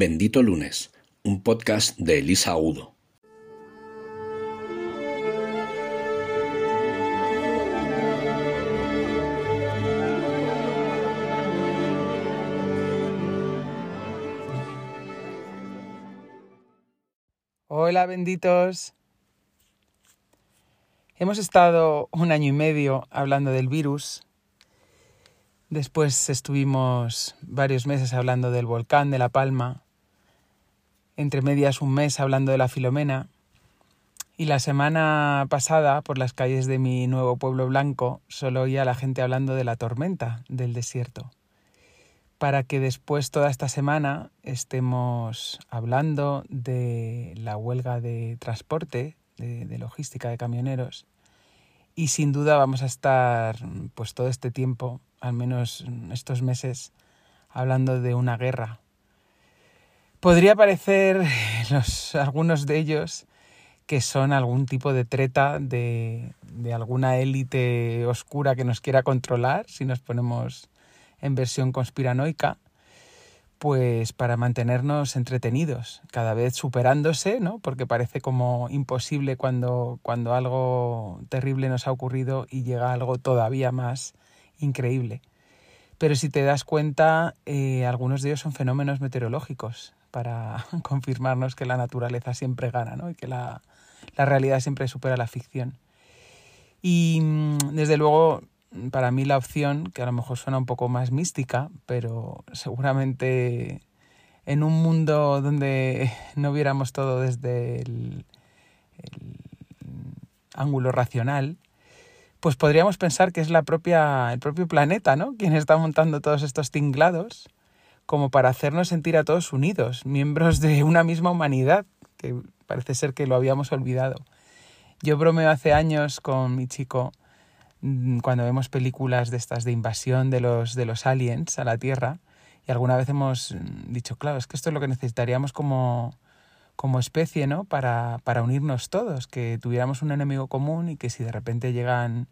Bendito Lunes, un podcast de Elisa Udo. Hola benditos. Hemos estado un año y medio hablando del virus. Después estuvimos varios meses hablando del volcán de La Palma. Entre medias un mes hablando de la Filomena. Y la semana pasada, por las calles de mi nuevo pueblo blanco, solo oía a la gente hablando de la tormenta del desierto para que después toda esta semana estemos hablando de la huelga de transporte, de, logística de camioneros. Y sin duda vamos a estar pues todo este tiempo, al menos estos meses, hablando de una guerra. Podría parecer algunos de ellos que son algún tipo de treta de, de alguna élite oscura que nos quiera controlar si nos ponemos en versión conspiranoica, pues para mantenernos entretenidos, cada vez superándose, ¿no? Porque parece como imposible cuando, cuando algo terrible nos ha ocurrido y llega algo todavía más increíble. Pero si te das cuenta, eh, algunos de ellos son fenómenos meteorológicos para confirmarnos que la naturaleza siempre gana, ¿no? Y que la, la realidad siempre supera la ficción. Y mm, desde luego para mí la opción, que a lo mejor suena un poco más mística, pero seguramente en un mundo donde no viéramos todo desde el, ángulo racional, pues podríamos pensar que es la propia, el propio planeta, ¿no? Quien está montando todos estos tinglados, como para hacernos sentir a todos unidos, miembros de una misma humanidad, que parece ser que lo habíamos olvidado. Yo bromeo hace años con mi chico Mm, cuando vemos películas de estas de invasión de los, de los aliens a la Tierra, y alguna vez hemos mm, dicho, claro, es que esto es lo que necesitaríamos como, como especie, ¿no? Para, para unirnos todos, que tuviéramos un enemigo común y que si de repente llegan,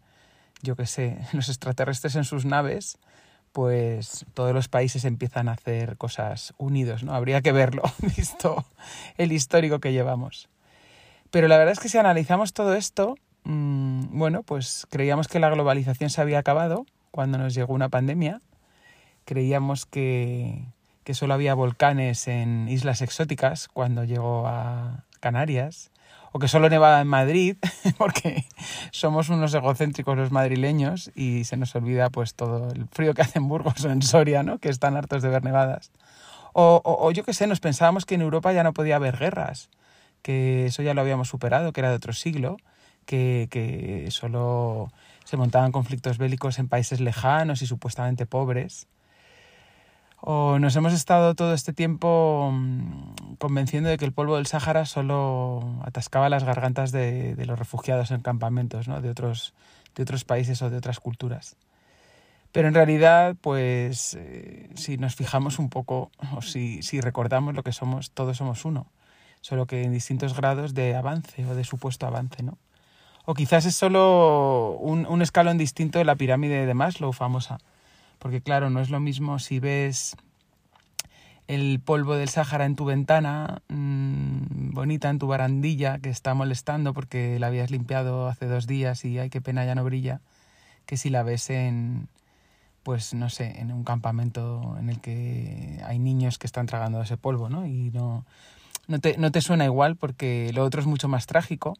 yo qué sé, los extraterrestres en sus naves, pues todos los países empiezan a hacer cosas unidos, ¿no? Habría que verlo, visto el histórico que llevamos. Pero la verdad es que si analizamos todo esto, Mm, bueno, pues creíamos que la globalización se había acabado cuando nos llegó una pandemia. Creíamos que, que solo había volcanes en islas exóticas cuando llegó a Canarias, o que solo nevaba en Madrid, porque somos unos egocéntricos los madrileños y se nos olvida pues todo el frío que hace en Burgos o en Soria, ¿no? que están hartos de ver nevadas. O, o yo qué sé, nos pensábamos que en Europa ya no podía haber guerras, que eso ya lo habíamos superado, que era de otro siglo, que, solo se montaban conflictos bélicos en países lejanos y supuestamente pobres. O nos hemos estado todo este tiempo mm, convenciendo de que el polvo del Sáhara solo atascaba las gargantas de, los refugiados en campamentos ¿no? de, otros, de otros países o de otras culturas. Pero en realidad, pues eh, si nos fijamos un poco o si, recordamos lo que somos, todos somos uno, solo que en distintos grados de avance o de supuesto avance, ¿no? O quizás es solo un, escalón distinto de la pirámide de Maslow famosa. Porque claro, no es lo mismo si ves el polvo del Sáhara en tu ventana, mm, bonita en tu barandilla, que está molestando porque la habías limpiado hace dos días y ay, qué pena, ya no brilla, que si la ves en, pues no sé, en un campamento en el que hay niños que están tragando ese polvo, ¿no? Y no, no, te, no te suena igual porque lo otro es mucho más trágico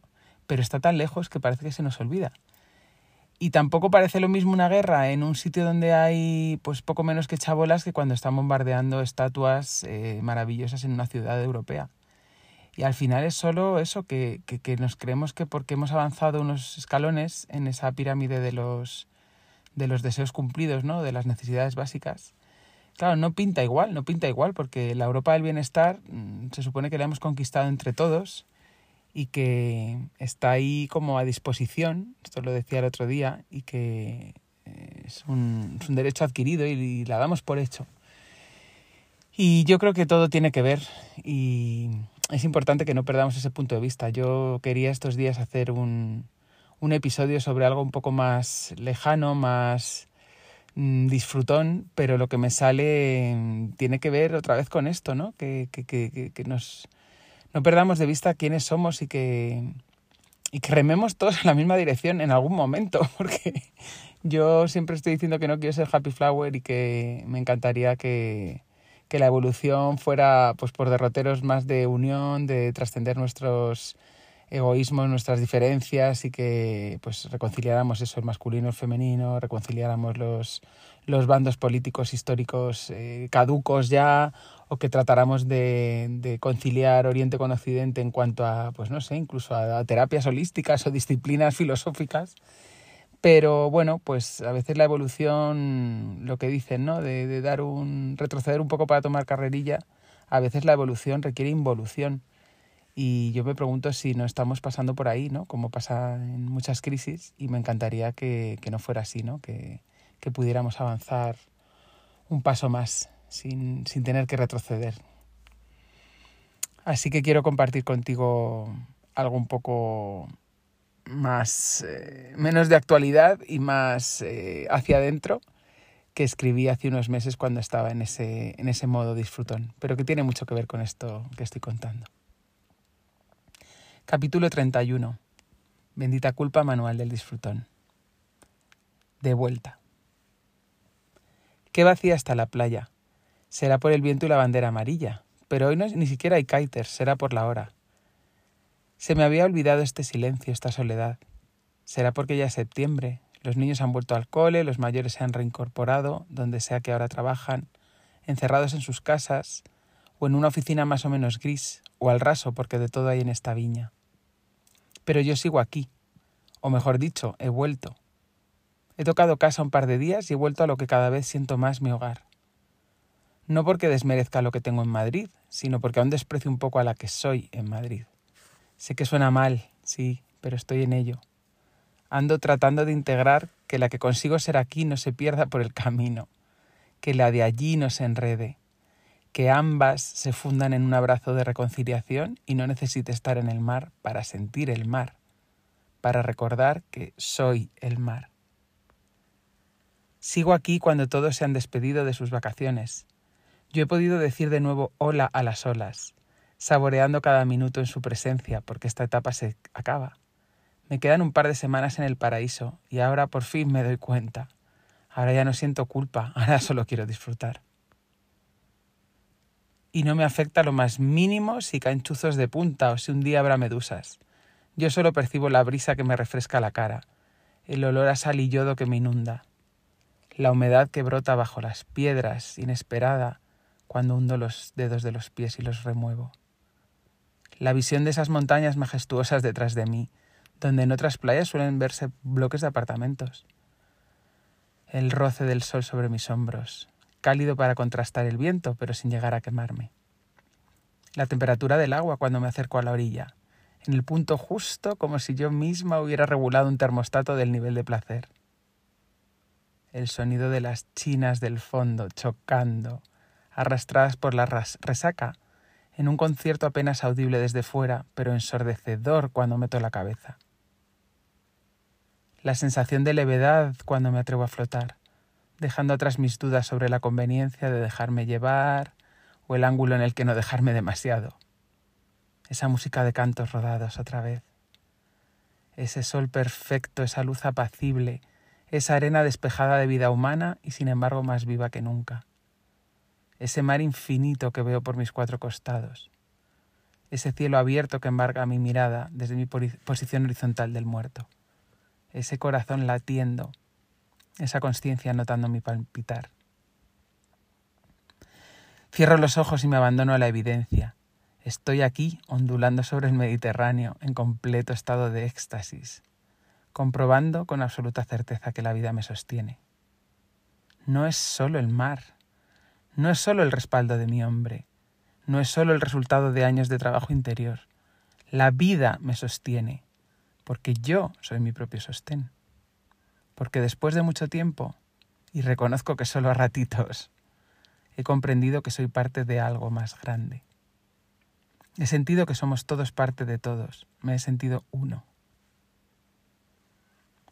pero está tan lejos que parece que se nos olvida. Y tampoco parece lo mismo una guerra en un sitio donde hay pues poco menos que chabolas que cuando están bombardeando estatuas eh, maravillosas en una ciudad europea. Y al final es solo eso, que, que, nos creemos que porque hemos avanzado unos escalones en esa pirámide de los, de los deseos cumplidos, ¿no? de las necesidades básicas, claro, no pinta igual, no pinta igual, porque la Europa del bienestar mm, se supone que la hemos conquistado entre todos y que está ahí como a disposición, esto lo decía el otro día, y que eh, es un, es un derecho adquirido y, la damos por hecho. Y yo creo que todo tiene que ver y es importante que no perdamos ese punto de vista. Yo quería estos días hacer un, un episodio sobre algo un poco más lejano, más mm, disfrutón, pero lo que me sale mm, tiene que ver otra vez con esto, ¿no? Que, que, que, que nos, no perdamos de vista quiénes somos y que, y que rememos todos en la misma dirección en algún momento, porque yo siempre estoy diciendo que no quiero ser happy flower y que me encantaría que, que la evolución fuera pues por derroteros más de unión, de trascender nuestros egoísmos, nuestras diferencias y que pues reconciliáramos eso, el masculino, el femenino, reconciliáramos los, los bandos políticos históricos eh, caducos ya o que tratáramos de, de, conciliar Oriente con Occidente en cuanto a, pues no sé, incluso a, a terapias holísticas o disciplinas filosóficas. Pero bueno, pues a veces la evolución, lo que dicen, ¿no? De, de dar un. retroceder un poco para tomar carrerilla, a veces la evolución requiere involución. Y yo me pregunto si no estamos pasando por ahí, ¿no? Como pasa en muchas crisis, y me encantaría que, que no fuera así, ¿no? Que, que pudiéramos avanzar un paso más sin, sin tener que retroceder. Así que quiero compartir contigo algo un poco más eh, menos de actualidad y más eh, hacia adentro que escribí hace unos meses cuando estaba en ese, en ese modo disfrutón, pero que tiene mucho que ver con esto que estoy contando. Capítulo 31. Bendita culpa manual del disfrutón. De vuelta. Qué vacía está la playa. Será por el viento y la bandera amarilla, pero hoy no, ni siquiera hay kiters, será por la hora. Se me había olvidado este silencio, esta soledad. Será porque ya es septiembre, los niños han vuelto al cole, los mayores se han reincorporado, donde sea que ahora trabajan, encerrados en sus casas, o en una oficina más o menos gris, o al raso, porque de todo hay en esta viña. Pero yo sigo aquí, o mejor dicho, he vuelto. He tocado casa un par de días y he vuelto a lo que cada vez siento más mi hogar. No porque desmerezca lo que tengo en Madrid, sino porque aún desprecio un poco a la que soy en Madrid. Sé que suena mal, sí, pero estoy en ello. Ando tratando de integrar que la que consigo ser aquí no se pierda por el camino, que la de allí no se enrede, que ambas se fundan en un abrazo de reconciliación y no necesite estar en el mar para sentir el mar, para recordar que soy el mar. Sigo aquí cuando todos se han despedido de sus vacaciones. Yo he podido decir de nuevo hola a las olas, saboreando cada minuto en su presencia, porque esta etapa se acaba. Me quedan un par de semanas en el paraíso y ahora por fin me doy cuenta. Ahora ya no siento culpa, ahora solo quiero disfrutar. Y no me afecta lo más mínimo si caen chuzos de punta o si un día habrá medusas. Yo solo percibo la brisa que me refresca la cara, el olor a sal y yodo que me inunda, la humedad que brota bajo las piedras, inesperada, cuando hundo los dedos de los pies y los remuevo la visión de esas montañas majestuosas detrás de mí, donde en otras playas suelen verse bloques de apartamentos. El roce del sol sobre mis hombros, cálido para contrastar el viento, pero sin llegar a quemarme. La temperatura del agua cuando me acerco a la orilla, en el punto justo como si yo misma hubiera regulado un termostato del nivel de placer. El sonido de las chinas del fondo chocando, arrastradas por la resaca, en un concierto apenas audible desde fuera, pero ensordecedor cuando meto la cabeza. La sensación de levedad cuando me atrevo a flotar, dejando atrás mis dudas sobre la conveniencia de dejarme llevar o el ángulo en el que no dejarme demasiado. Esa música de cantos rodados otra vez. Ese sol perfecto, esa luz apacible, esa arena despejada de vida humana y sin embargo más viva que nunca ese mar infinito que veo por mis cuatro costados, ese cielo abierto que embarga mi mirada desde mi posición horizontal del muerto, ese corazón latiendo, esa conciencia notando mi palpitar. Cierro los ojos y me abandono a la evidencia. Estoy aquí ondulando sobre el Mediterráneo en completo estado de éxtasis, comprobando con absoluta certeza que la vida me sostiene. No es solo el mar, no es solo el respaldo de mi hombre, no es solo el resultado de años de trabajo interior. La vida me sostiene, porque yo soy mi propio sostén. Porque después de mucho tiempo, y reconozco que solo a ratitos, he comprendido que soy parte de algo más grande. He sentido que somos todos parte de todos, me he sentido uno.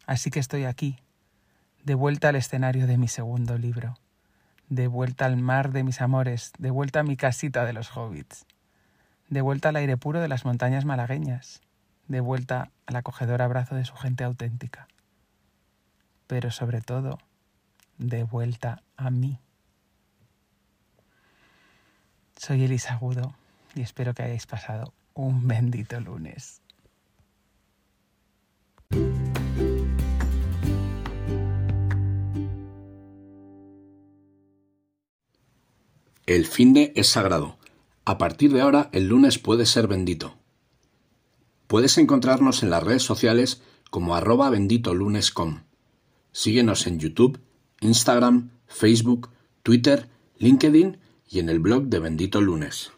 Así que estoy aquí, de vuelta al escenario de mi segundo libro, de vuelta al mar de mis amores, de vuelta a mi casita de los hobbits, de vuelta al aire puro de las montañas malagueñas, de vuelta al acogedor abrazo de su gente auténtica, pero sobre todo, de vuelta a mí. Soy Elisa Agudo y espero que hayáis pasado un bendito lunes. El fin de es sagrado. A partir de ahora, el lunes puede ser bendito. Puedes encontrarnos en las redes sociales como arroba benditolunes.com. Síguenos en YouTube, Instagram, Facebook, Twitter, LinkedIn y en el blog de Bendito Lunes.